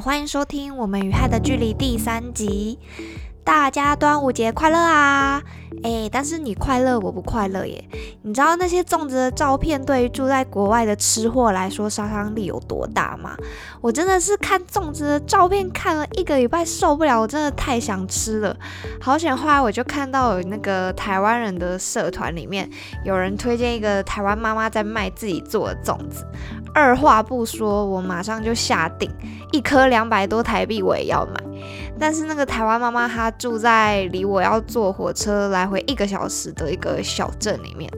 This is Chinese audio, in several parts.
欢迎收听《我们与害的距离》第三集。大家端午节快乐啊！诶，但是你快乐，我不快乐耶。你知道那些粽子的照片对于住在国外的吃货来说杀伤力有多大吗？我真的是看粽子的照片看了一个礼拜受不了，我真的太想吃了。好险，后来我就看到有那个台湾人的社团里面有人推荐一个台湾妈妈在卖自己做的粽子，二话不说，我马上就下定，一颗两百多台币我也要买。但是那个台湾妈妈她住在离我要坐火车来来回一个小时的一个小镇里面，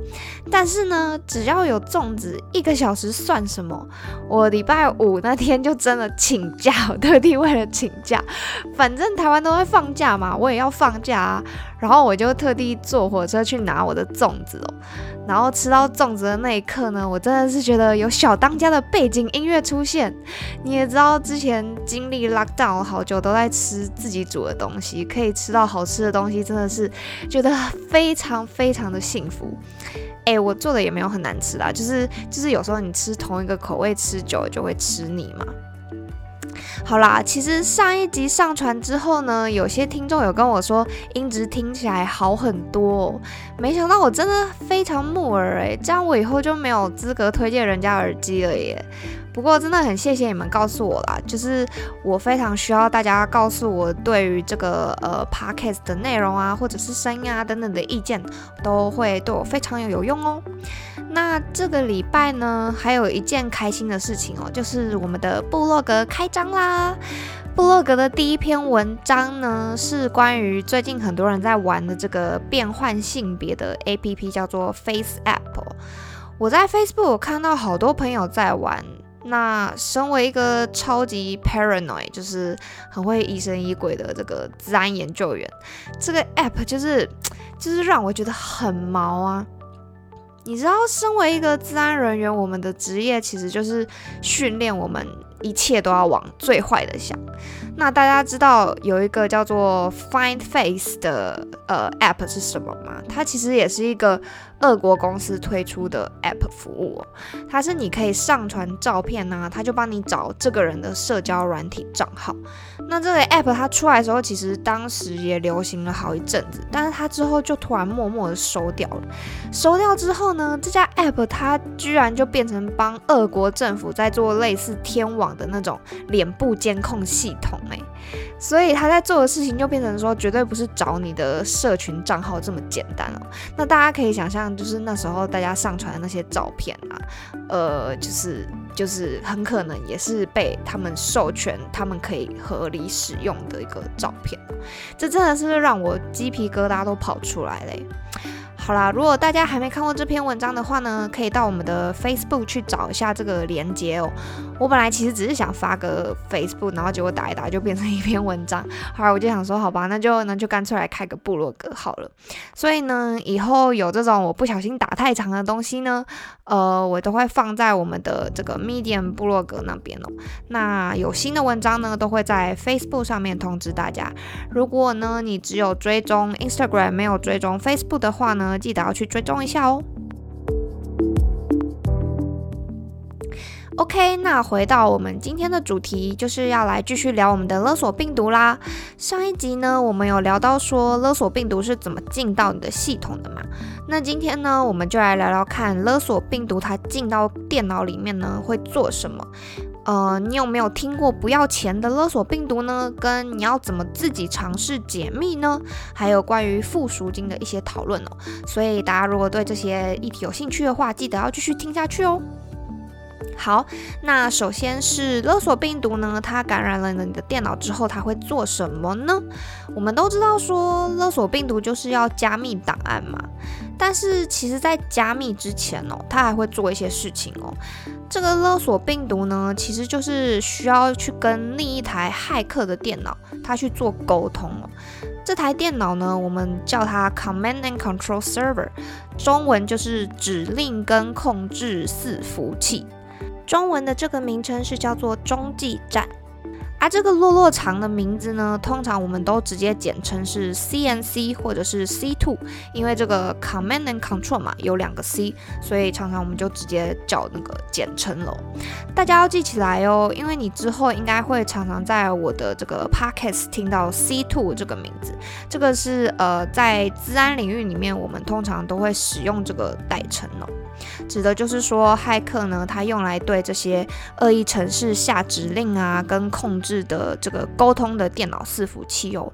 但是呢，只要有粽子，一个小时算什么？我礼拜五那天就真的请假，特地为了请假，反正台湾都会放假嘛，我也要放假啊。然后我就特地坐火车去拿我的粽子哦。然后吃到粽子的那一刻呢，我真的是觉得有小当家的背景音乐出现。你也知道，之前经历 lockdown 好久都在吃自己煮的东西，可以吃到好吃的东西，真的是觉得非常非常的幸福。哎，我做的也没有很难吃啦，就是就是有时候你吃同一个口味吃久了就会吃腻嘛。好啦，其实上一集上传之后呢，有些听众有跟我说音质听起来好很多，没想到我真的非常木耳诶，这样我以后就没有资格推荐人家耳机了耶。不过真的很谢谢你们告诉我啦，就是我非常需要大家告诉我对于这个呃 podcast 的内容啊，或者是声音啊等等的意见，都会对我非常有有用哦。那这个礼拜呢，还有一件开心的事情哦，就是我们的部落格开张啦。部落格的第一篇文章呢，是关于最近很多人在玩的这个变换性别的 APP，叫做 Face App。我在 Facebook 看到好多朋友在玩。那身为一个超级 paranoid，就是很会疑神疑鬼的这个治安研究员，这个 app 就是就是让我觉得很毛啊！你知道，身为一个治安人员，我们的职业其实就是训练我们一切都要往最坏的想。那大家知道有一个叫做 Find Face 的呃 app 是什么吗？它其实也是一个。俄国公司推出的 App 服务，它是你可以上传照片呢，它就帮你找这个人的社交软体账号。那这个 App 它出来的时候，其实当时也流行了好一阵子，但是它之后就突然默默的收掉了。收掉之后呢，这家 App 它居然就变成帮俄国政府在做类似天网的那种脸部监控系统，诶。所以他在做的事情就变成说，绝对不是找你的社群账号这么简单哦。那大家可以想象，就是那时候大家上传的那些照片啊，呃，就是就是很可能也是被他们授权，他们可以合理使用的一个照片。这真的是让我鸡皮疙瘩都跑出来嘞。好啦，如果大家还没看过这篇文章的话呢，可以到我们的 Facebook 去找一下这个链接哦。我本来其实只是想发个 Facebook，然后结果打一打就变成一篇文章。后来我就想说，好吧，那就那就干脆来开个部落格好了。所以呢，以后有这种我不小心打太长的东西呢，呃，我都会放在我们的这个 Medium 部落格那边哦。那有新的文章呢，都会在 Facebook 上面通知大家。如果呢，你只有追踪 Instagram 没有追踪 Facebook 的话呢？记得要去追踪一下哦。OK，那回到我们今天的主题，就是要来继续聊我们的勒索病毒啦。上一集呢，我们有聊到说勒索病毒是怎么进到你的系统的嘛？那今天呢，我们就来聊聊看勒索病毒它进到电脑里面呢会做什么。呃，你有没有听过不要钱的勒索病毒呢？跟你要怎么自己尝试解密呢？还有关于附赎金的一些讨论哦。所以大家如果对这些议题有兴趣的话，记得要继续听下去哦。好，那首先是勒索病毒呢，它感染了你的电脑之后，它会做什么呢？我们都知道说勒索病毒就是要加密档案嘛，但是其实在加密之前哦，它还会做一些事情哦。这个勒索病毒呢，其实就是需要去跟另一台骇客的电脑，它去做沟通哦。这台电脑呢，我们叫它 Command and Control Server，中文就是指令跟控制伺服器。中文的这个名称是叫做中继站。啊，这个落落长的名字呢，通常我们都直接简称是 CNC 或者是 C2，因为这个 Command and Control 嘛，有两个 C，所以常常我们就直接叫那个简称喽。大家要记起来哦，因为你之后应该会常常在我的这个 Podcast 听到 C2 这个名字，这个是呃在治安领域里面，我们通常都会使用这个代称哦。指的就是说，骇客呢，他用来对这些恶意程式下指令啊，跟控制的这个沟通的电脑伺服器哦。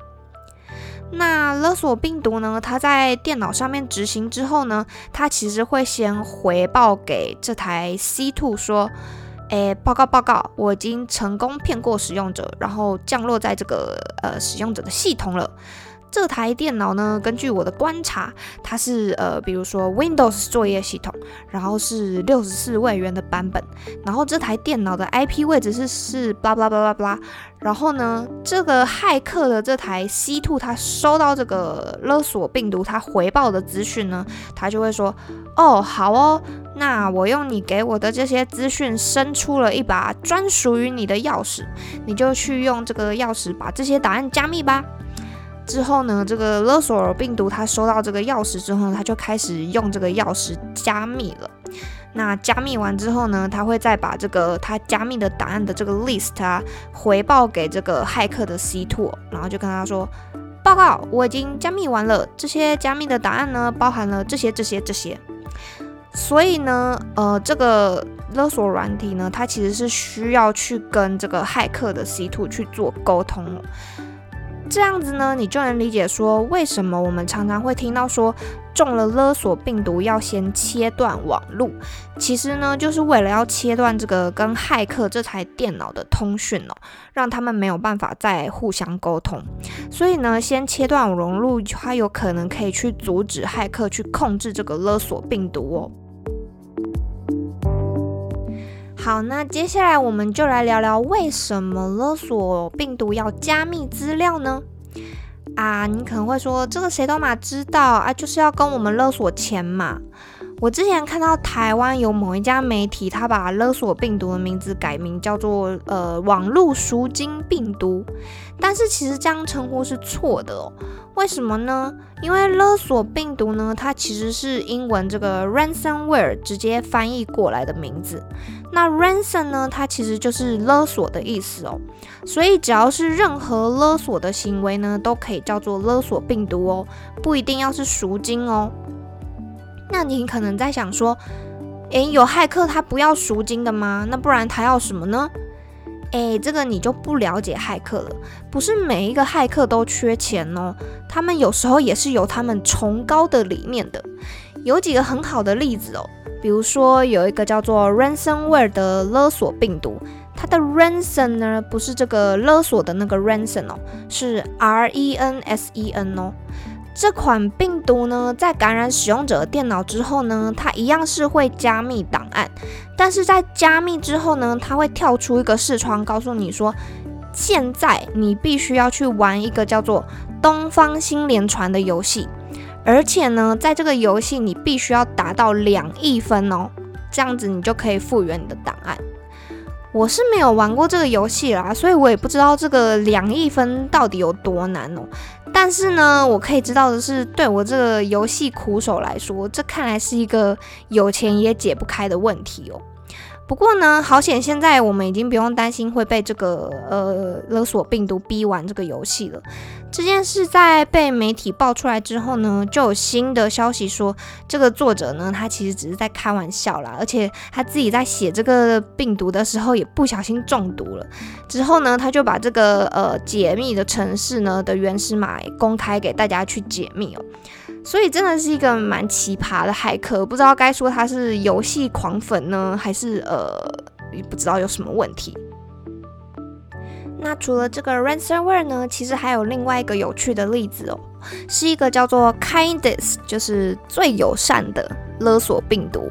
那勒索病毒呢，它在电脑上面执行之后呢，它其实会先回报给这台 C2 说，诶，报告报告，我已经成功骗过使用者，然后降落在这个呃使用者的系统了。这台电脑呢，根据我的观察，它是呃，比如说 Windows 作业系统，然后是六十四位元的版本，然后这台电脑的 IP 位置是是巴拉巴拉巴拉，然后呢，这个骇客的这台 C2，他收到这个勒索病毒，他回报的资讯呢，他就会说，哦，好哦，那我用你给我的这些资讯，生出了一把专属于你的钥匙，你就去用这个钥匙把这些答案加密吧。之后呢，这个勒索病毒它收到这个钥匙之后呢，它就开始用这个钥匙加密了。那加密完之后呢，它会再把这个它加密的答案的这个 list 啊回报给这个骇客的 C2，然后就跟他说：“报告，我已经加密完了，这些加密的答案呢包含了这些、这些、这些。”所以呢，呃，这个勒索软体呢，它其实是需要去跟这个骇客的 C2 去做沟通。这样子呢，你就能理解说，为什么我们常常会听到说，中了勒索病毒要先切断网路。其实呢，就是为了要切断这个跟骇客这台电脑的通讯哦，让他们没有办法再互相沟通。所以呢，先切断网路，它有可能可以去阻止骇客去控制这个勒索病毒哦。好，那接下来我们就来聊聊为什么勒索病毒要加密资料呢？啊，你可能会说，这个谁都嘛知道啊，就是要跟我们勒索钱嘛。我之前看到台湾有某一家媒体，他把勒索病毒的名字改名叫做呃网络赎金病毒，但是其实这样称呼是错的哦。为什么呢？因为勒索病毒呢，它其实是英文这个 ransomware 直接翻译过来的名字。那 ransom 呢，它其实就是勒索的意思哦。所以只要是任何勒索的行为呢，都可以叫做勒索病毒哦，不一定要是赎金哦。那你可能在想说，诶，有骇客他不要赎金的吗？那不然他要什么呢？诶，这个你就不了解骇客了。不是每一个骇客都缺钱哦，他们有时候也是有他们崇高的理念的。有几个很好的例子哦，比如说有一个叫做 ransomware 的勒索病毒，它的 ransom 呢不是这个勒索的那个 ransom 哦，是 R E N S E N 哦。这款病毒呢，在感染使用者的电脑之后呢，它一样是会加密档案，但是在加密之后呢，它会跳出一个视窗，告诉你说，现在你必须要去玩一个叫做《东方新连传》的游戏，而且呢，在这个游戏你必须要达到两亿分哦，这样子你就可以复原你的档案。我是没有玩过这个游戏啦，所以我也不知道这个两亿分到底有多难哦。但是呢，我可以知道的是，对我这个游戏苦手来说，这看来是一个有钱也解不开的问题哦。不过呢，好险，现在我们已经不用担心会被这个呃勒索病毒逼玩这个游戏了。这件事在被媒体爆出来之后呢，就有新的消息说，这个作者呢，他其实只是在开玩笑啦，而且他自己在写这个病毒的时候也不小心中毒了。之后呢，他就把这个呃解密的城市呢的原始码公开给大家去解密哦。所以真的是一个蛮奇葩的骇客，不知道该说他是游戏狂粉呢，还是呃不知道有什么问题。那除了这个 ransomware 呢，其实还有另外一个有趣的例子哦，是一个叫做 kindness，就是最友善的勒索病毒，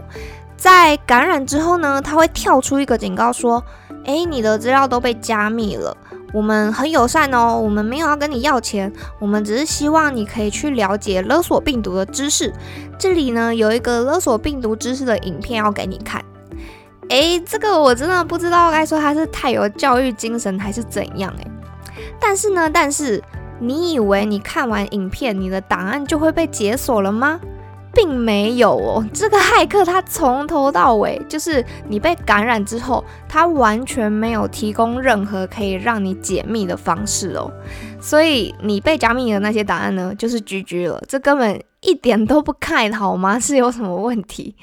在感染之后呢，它会跳出一个警告说，诶，你的资料都被加密了。我们很友善哦，我们没有要跟你要钱，我们只是希望你可以去了解勒索病毒的知识。这里呢有一个勒索病毒知识的影片要给你看。诶，这个我真的不知道该说他是太有教育精神还是怎样诶。但是呢，但是你以为你看完影片，你的档案就会被解锁了吗？并没有哦，这个骇客他从头到尾，就是你被感染之后，他完全没有提供任何可以让你解密的方式哦。所以你被加密的那些档案呢，就是 GG 了，这根本一点都不看好吗？是有什么问题？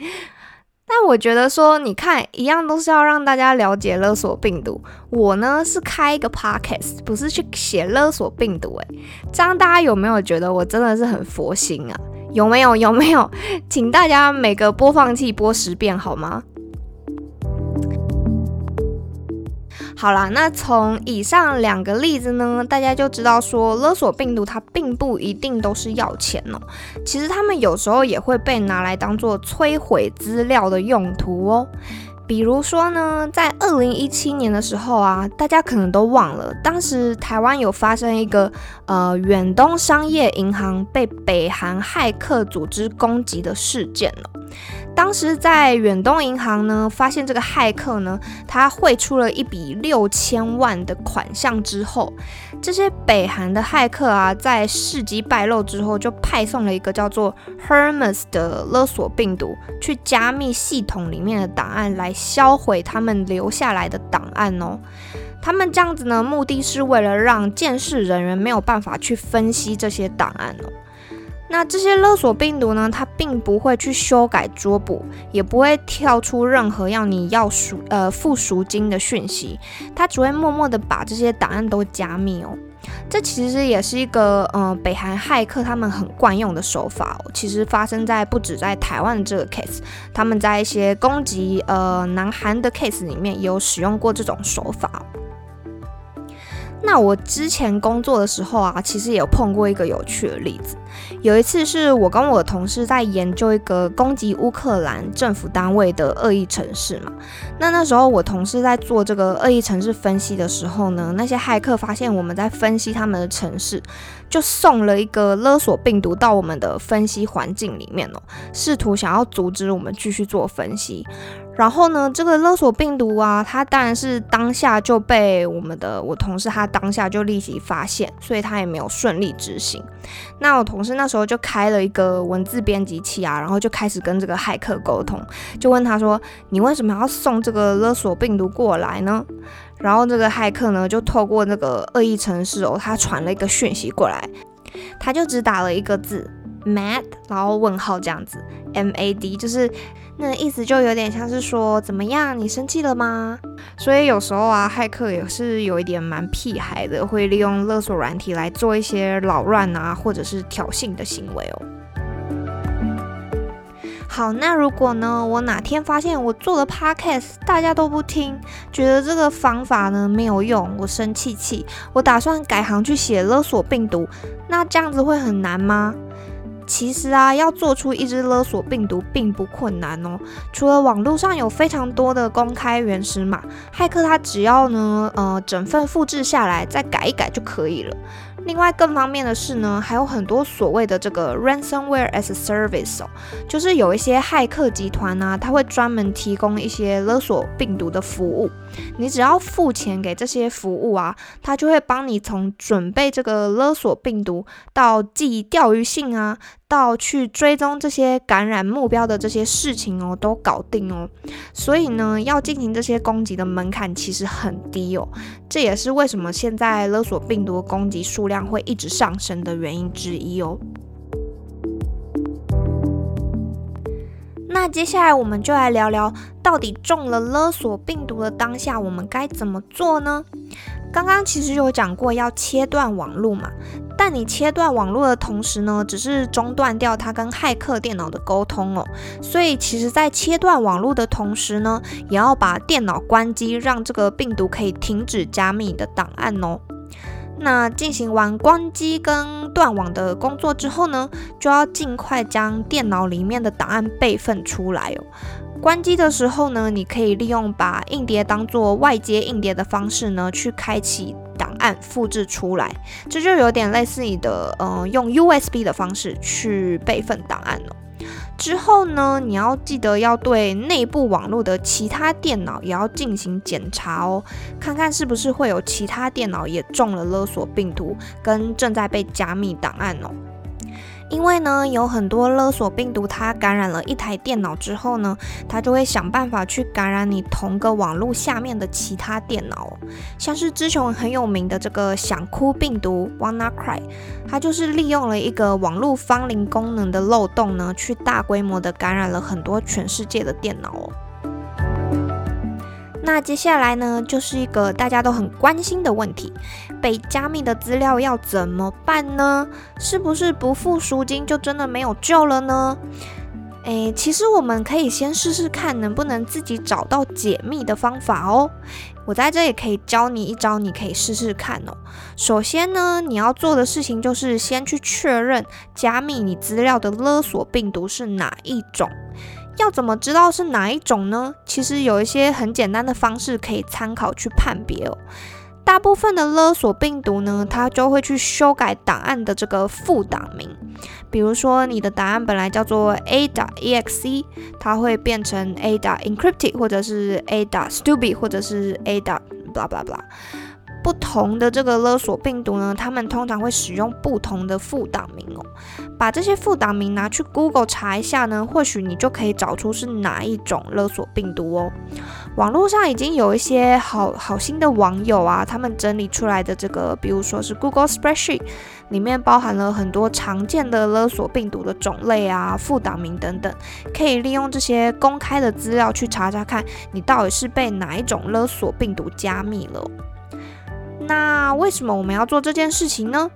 但我觉得说，你看一样都是要让大家了解勒索病毒。我呢是开一个 podcast，不是去写勒索病毒。诶，这样大家有没有觉得我真的是很佛心啊？有没有？有没有？请大家每个播放器播十遍好吗？好啦，那从以上两个例子呢，大家就知道说勒索病毒它并不一定都是要钱哦，其实他们有时候也会被拿来当做摧毁资料的用途哦。比如说呢，在二零一七年的时候啊，大家可能都忘了，当时台湾有发生一个呃远东商业银行被北韩骇客组织攻击的事件了。当时在远东银行呢，发现这个骇客呢，他汇出了一笔六千万的款项之后，这些北韩的骇客啊，在事机败露之后，就派送了一个叫做 Hermes 的勒索病毒，去加密系统里面的档案，来销毁他们留下来的档案哦。他们这样子呢，目的是为了让监视人员没有办法去分析这些档案哦。那这些勒索病毒呢？它并不会去修改桌布，也不会跳出任何要你要赎呃付赎金的讯息，它只会默默的把这些档案都加密哦。这其实也是一个呃北韩骇客他们很惯用的手法哦。其实发生在不止在台湾的这个 case，他们在一些攻击呃南韩的 case 里面也有使用过这种手法。那我之前工作的时候啊，其实也有碰过一个有趣的例子。有一次是我跟我的同事在研究一个攻击乌克兰政府单位的恶意城市嘛。那那时候我同事在做这个恶意城市分析的时候呢，那些骇客发现我们在分析他们的城市，就送了一个勒索病毒到我们的分析环境里面哦，试图想要阻止我们继续做分析。然后呢，这个勒索病毒啊，它当然是当下就被我们的我同事他当下就立即发现，所以他也没有顺利执行。那我同事那时候就开了一个文字编辑器啊，然后就开始跟这个骇客沟通，就问他说：“你为什么要送这个勒索病毒过来呢？”然后这个骇客呢，就透过那个恶意程式哦，他传了一个讯息过来，他就只打了一个字 “mad”，然后问号这样子，“m a d” 就是。那意思就有点像是说，怎么样？你生气了吗？所以有时候啊，骇客也是有一点蛮屁孩的，会利用勒索软体来做一些扰乱啊，或者是挑衅的行为哦。好，那如果呢，我哪天发现我做的 podcast 大家都不听，觉得这个方法呢没有用，我生气气，我打算改行去写勒索病毒，那这样子会很难吗？其实啊，要做出一只勒索病毒并不困难哦。除了网络上有非常多的公开原始码，骇客他只要呢，呃，整份复制下来，再改一改就可以了。另外，更方便的是呢，还有很多所谓的这个 ransomware as a service 哦，就是有一些骇客集团呢，他会专门提供一些勒索病毒的服务。你只要付钱给这些服务啊，他就会帮你从准备这个勒索病毒，到寄钓鱼信啊，到去追踪这些感染目标的这些事情哦，都搞定哦。所以呢，要进行这些攻击的门槛其实很低哦。这也是为什么现在勒索病毒攻击数量会一直上升的原因之一哦。那接下来我们就来聊聊，到底中了勒索病毒的当下，我们该怎么做呢？刚刚其实有讲过要切断网络嘛，但你切断网络的同时呢，只是中断掉它跟骇客电脑的沟通哦。所以其实，在切断网络的同时呢，也要把电脑关机，让这个病毒可以停止加密你的档案哦。那进行完关机跟断网的工作之后呢，就要尽快将电脑里面的档案备份出来哦。关机的时候呢，你可以利用把硬碟当做外接硬碟的方式呢，去开启档案复制出来，这就有点类似你的呃用 USB 的方式去备份档案了。之后呢，你要记得要对内部网络的其他电脑也要进行检查哦，看看是不是会有其他电脑也中了勒索病毒，跟正在被加密档案哦。因为呢，有很多勒索病毒，它感染了一台电脑之后呢，它就会想办法去感染你同个网络下面的其他电脑。像是之前很有名的这个想哭病毒 WannaCry，它就是利用了一个网络芳邻功能的漏洞呢，去大规模的感染了很多全世界的电脑哦。那接下来呢，就是一个大家都很关心的问题：被加密的资料要怎么办呢？是不是不付赎金就真的没有救了呢？诶，其实我们可以先试试看，能不能自己找到解密的方法哦。我在这里可以教你一招，你可以试试看哦。首先呢，你要做的事情就是先去确认加密你资料的勒索病毒是哪一种。要怎么知道是哪一种呢？其实有一些很简单的方式可以参考去判别哦。大部分的勒索病毒呢，它就会去修改档案的这个副档名。比如说，你的档案本来叫做 a.exe，它会变成 a.encrypted，或者是 a.stupid，或者是 a.blah blah blah。不同的这个勒索病毒呢，他们通常会使用不同的副档名哦。把这些副档名拿去 Google 查一下呢，或许你就可以找出是哪一种勒索病毒哦。网络上已经有一些好好心的网友啊，他们整理出来的这个，比如说是 Google Spreadsheet，里面包含了很多常见的勒索病毒的种类啊、副档名等等，可以利用这些公开的资料去查查看，你到底是被哪一种勒索病毒加密了。那为什么我们要做这件事情呢？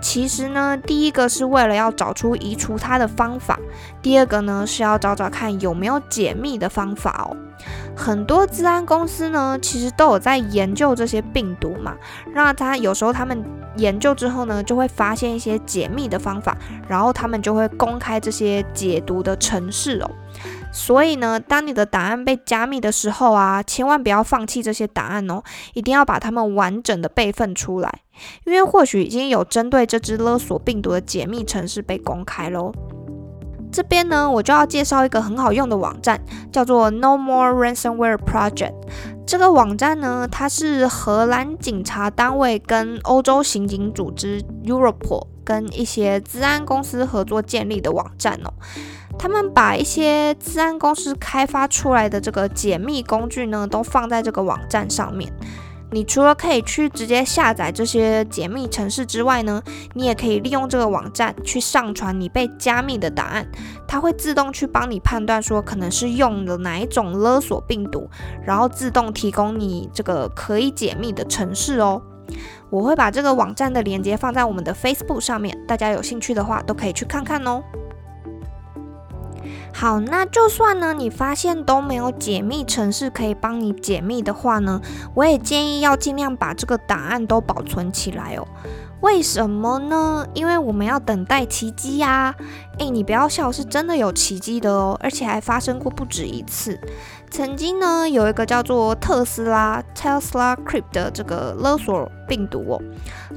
其实呢，第一个是为了要找出移除它的方法，第二个呢是要找找看有没有解密的方法哦。很多治安公司呢，其实都有在研究这些病毒嘛，那他有时候他们研究之后呢，就会发现一些解密的方法，然后他们就会公开这些解读的程式哦。所以呢，当你的档案被加密的时候啊，千万不要放弃这些档案哦，一定要把它们完整的备份出来，因为或许已经有针对这只勒索病毒的解密程式被公开喽。这边呢，我就要介绍一个很好用的网站，叫做 No More Ransomware Project。这个网站呢，它是荷兰警察单位跟欧洲刑警组织 Europol 跟一些治安公司合作建立的网站哦。他们把一些治安公司开发出来的这个解密工具呢，都放在这个网站上面。你除了可以去直接下载这些解密程式之外呢，你也可以利用这个网站去上传你被加密的档案，它会自动去帮你判断说可能是用了哪一种勒索病毒，然后自动提供你这个可以解密的程式哦。我会把这个网站的链接放在我们的 Facebook 上面，大家有兴趣的话都可以去看看哦。好，那就算呢，你发现都没有解密城市可以帮你解密的话呢，我也建议要尽量把这个档案都保存起来哦。为什么呢？因为我们要等待奇迹呀！诶，你不要笑，是真的有奇迹的哦，而且还发生过不止一次。曾经呢，有一个叫做特斯拉 Tesla Crypt 的这个勒索病毒哦，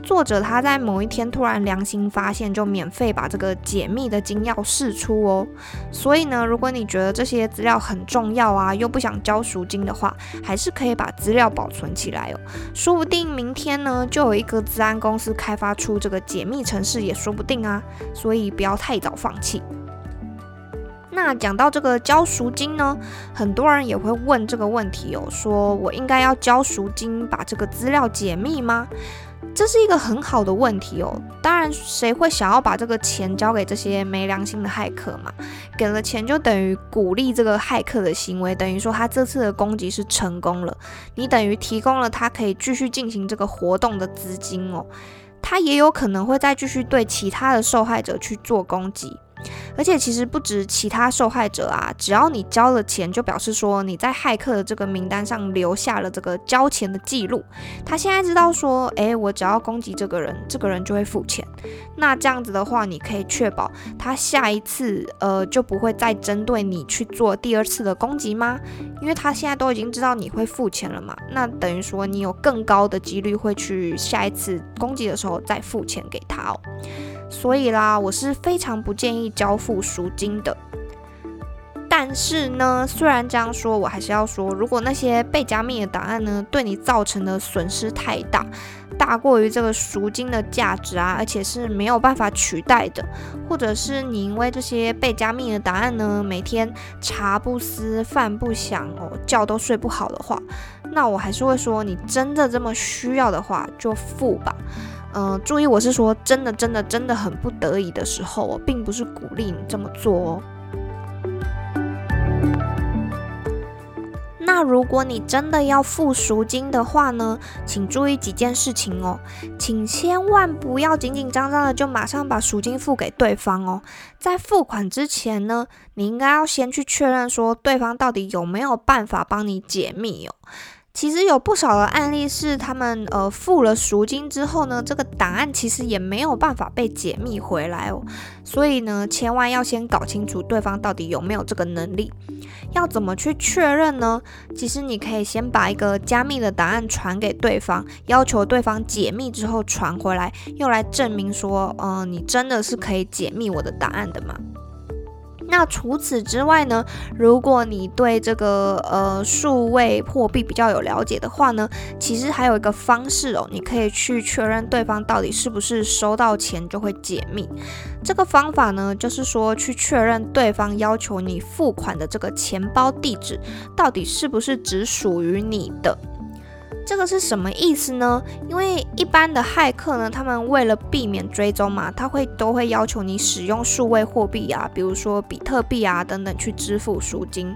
作者他在某一天突然良心发现，就免费把这个解密的金钥释出哦。所以呢，如果你觉得这些资料很重要啊，又不想交赎金的话，还是可以把资料保存起来哦。说不定明天呢，就有一个治安公司开发出这个解密程式也说不定啊。所以不要太早放弃。那讲到这个交赎金呢，很多人也会问这个问题哦，说我应该要交赎金把这个资料解密吗？这是一个很好的问题哦。当然，谁会想要把这个钱交给这些没良心的骇客嘛？给了钱就等于鼓励这个骇客的行为，等于说他这次的攻击是成功了，你等于提供了他可以继续进行这个活动的资金哦。他也有可能会再继续对其他的受害者去做攻击。而且其实不止其他受害者啊，只要你交了钱，就表示说你在骇客的这个名单上留下了这个交钱的记录。他现在知道说，诶，我只要攻击这个人，这个人就会付钱。那这样子的话，你可以确保他下一次，呃，就不会再针对你去做第二次的攻击吗？因为他现在都已经知道你会付钱了嘛，那等于说你有更高的几率会去下一次攻击的时候再付钱给他哦。所以啦，我是非常不建议交付赎金的。但是呢，虽然这样说，我还是要说，如果那些被加密的档案呢，对你造成的损失太大，大过于这个赎金的价值啊，而且是没有办法取代的，或者是你因为这些被加密的档案呢，每天茶不思饭不想哦，觉都睡不好的话，那我还是会说，你真的这么需要的话，就付吧。嗯，注意，我是说真的，真的，真的很不得已的时候我，并不是鼓励你这么做哦。那如果你真的要付赎金的话呢，请注意几件事情哦，请千万不要紧紧张张的就马上把赎金付给对方哦。在付款之前呢，你应该要先去确认说对方到底有没有办法帮你解密哦。其实有不少的案例是，他们呃付了赎金之后呢，这个档案其实也没有办法被解密回来哦。所以呢，千万要先搞清楚对方到底有没有这个能力。要怎么去确认呢？其实你可以先把一个加密的档案传给对方，要求对方解密之后传回来，用来证明说，嗯，你真的是可以解密我的档案的嘛。那除此之外呢？如果你对这个呃数位货币比较有了解的话呢，其实还有一个方式哦，你可以去确认对方到底是不是收到钱就会解密。这个方法呢，就是说去确认对方要求你付款的这个钱包地址到底是不是只属于你的。这个是什么意思呢？因为一般的骇客呢，他们为了避免追踪嘛，他会都会要求你使用数位货币啊，比如说比特币啊等等去支付赎金。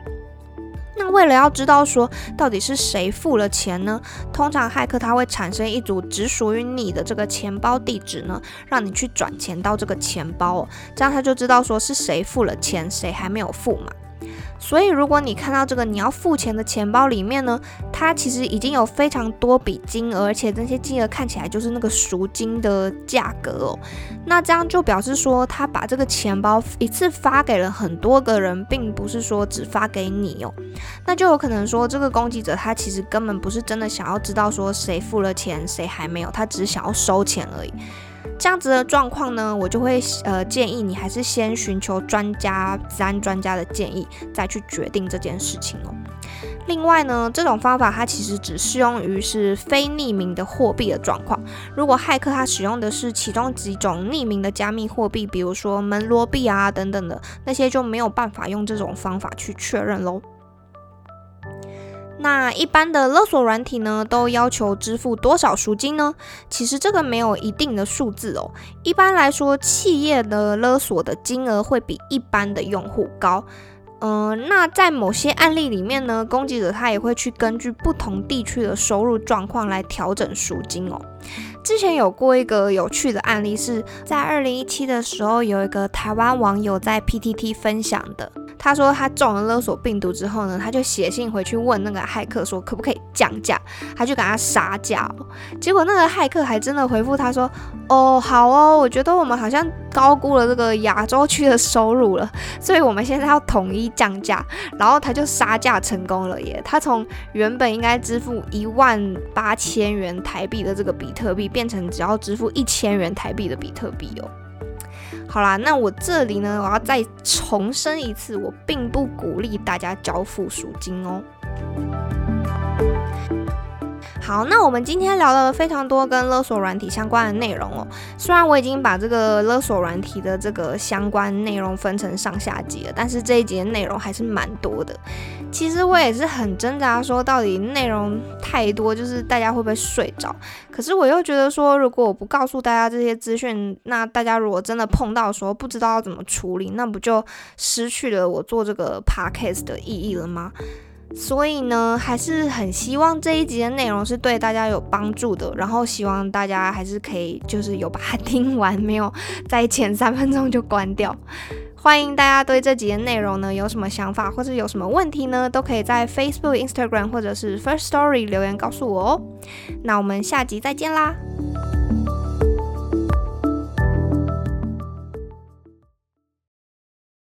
那为了要知道说到底是谁付了钱呢，通常骇客他会产生一组只属于你的这个钱包地址呢，让你去转钱到这个钱包，这样他就知道说是谁付了钱，谁还没有付嘛。所以，如果你看到这个你要付钱的钱包里面呢，它其实已经有非常多笔金额，而且那些金额看起来就是那个赎金的价格哦。那这样就表示说，他把这个钱包一次发给了很多个人，并不是说只发给你哦。那就有可能说，这个攻击者他其实根本不是真的想要知道说谁付了钱，谁还没有，他只是想要收钱而已。这样子的状况呢，我就会呃建议你还是先寻求专家、治安专家的建议，再去决定这件事情哦。另外呢，这种方法它其实只适用于是非匿名的货币的状况。如果骇客他使用的是其中几种匿名的加密货币，比如说门罗币啊等等的那些，就没有办法用这种方法去确认喽。那一般的勒索软体呢，都要求支付多少赎金呢？其实这个没有一定的数字哦。一般来说，企业的勒索的金额会比一般的用户高。嗯，那在某些案例里面呢，攻击者他也会去根据不同地区的收入状况来调整赎金哦。之前有过一个有趣的案例，是在二零一七的时候，有一个台湾网友在 PTT 分享的。他说他中了勒索病毒之后呢，他就写信回去问那个骇客说可不可以降价，他就给他杀价。结果那个骇客还真的回复他说：“哦，好哦，我觉得我们好像高估了这个亚洲区的收入了，所以我们现在要统一降价。”然后他就杀价成功了耶！他从原本应该支付一万八千元台币的这个比特币，变成只要支付一千元台币的比特币哦。好啦，那我这里呢，我要再重申一次，我并不鼓励大家交付赎金哦。好，那我们今天聊了非常多跟勒索软体相关的内容哦。虽然我已经把这个勒索软体的这个相关内容分成上下集了，但是这一集的内容还是蛮多的。其实我也是很挣扎，说到底内容太多，就是大家会不会睡着？可是我又觉得说，如果我不告诉大家这些资讯，那大家如果真的碰到说不知道要怎么处理，那不就失去了我做这个 podcast 的意义了吗？所以呢，还是很希望这一集的内容是对大家有帮助的，然后希望大家还是可以就是有把它听完，没有在前三分钟就关掉。欢迎大家对这集的内容呢有什么想法或者有什么问题呢，都可以在 Facebook、Instagram 或者是 First Story 留言告诉我哦。那我们下集再见啦！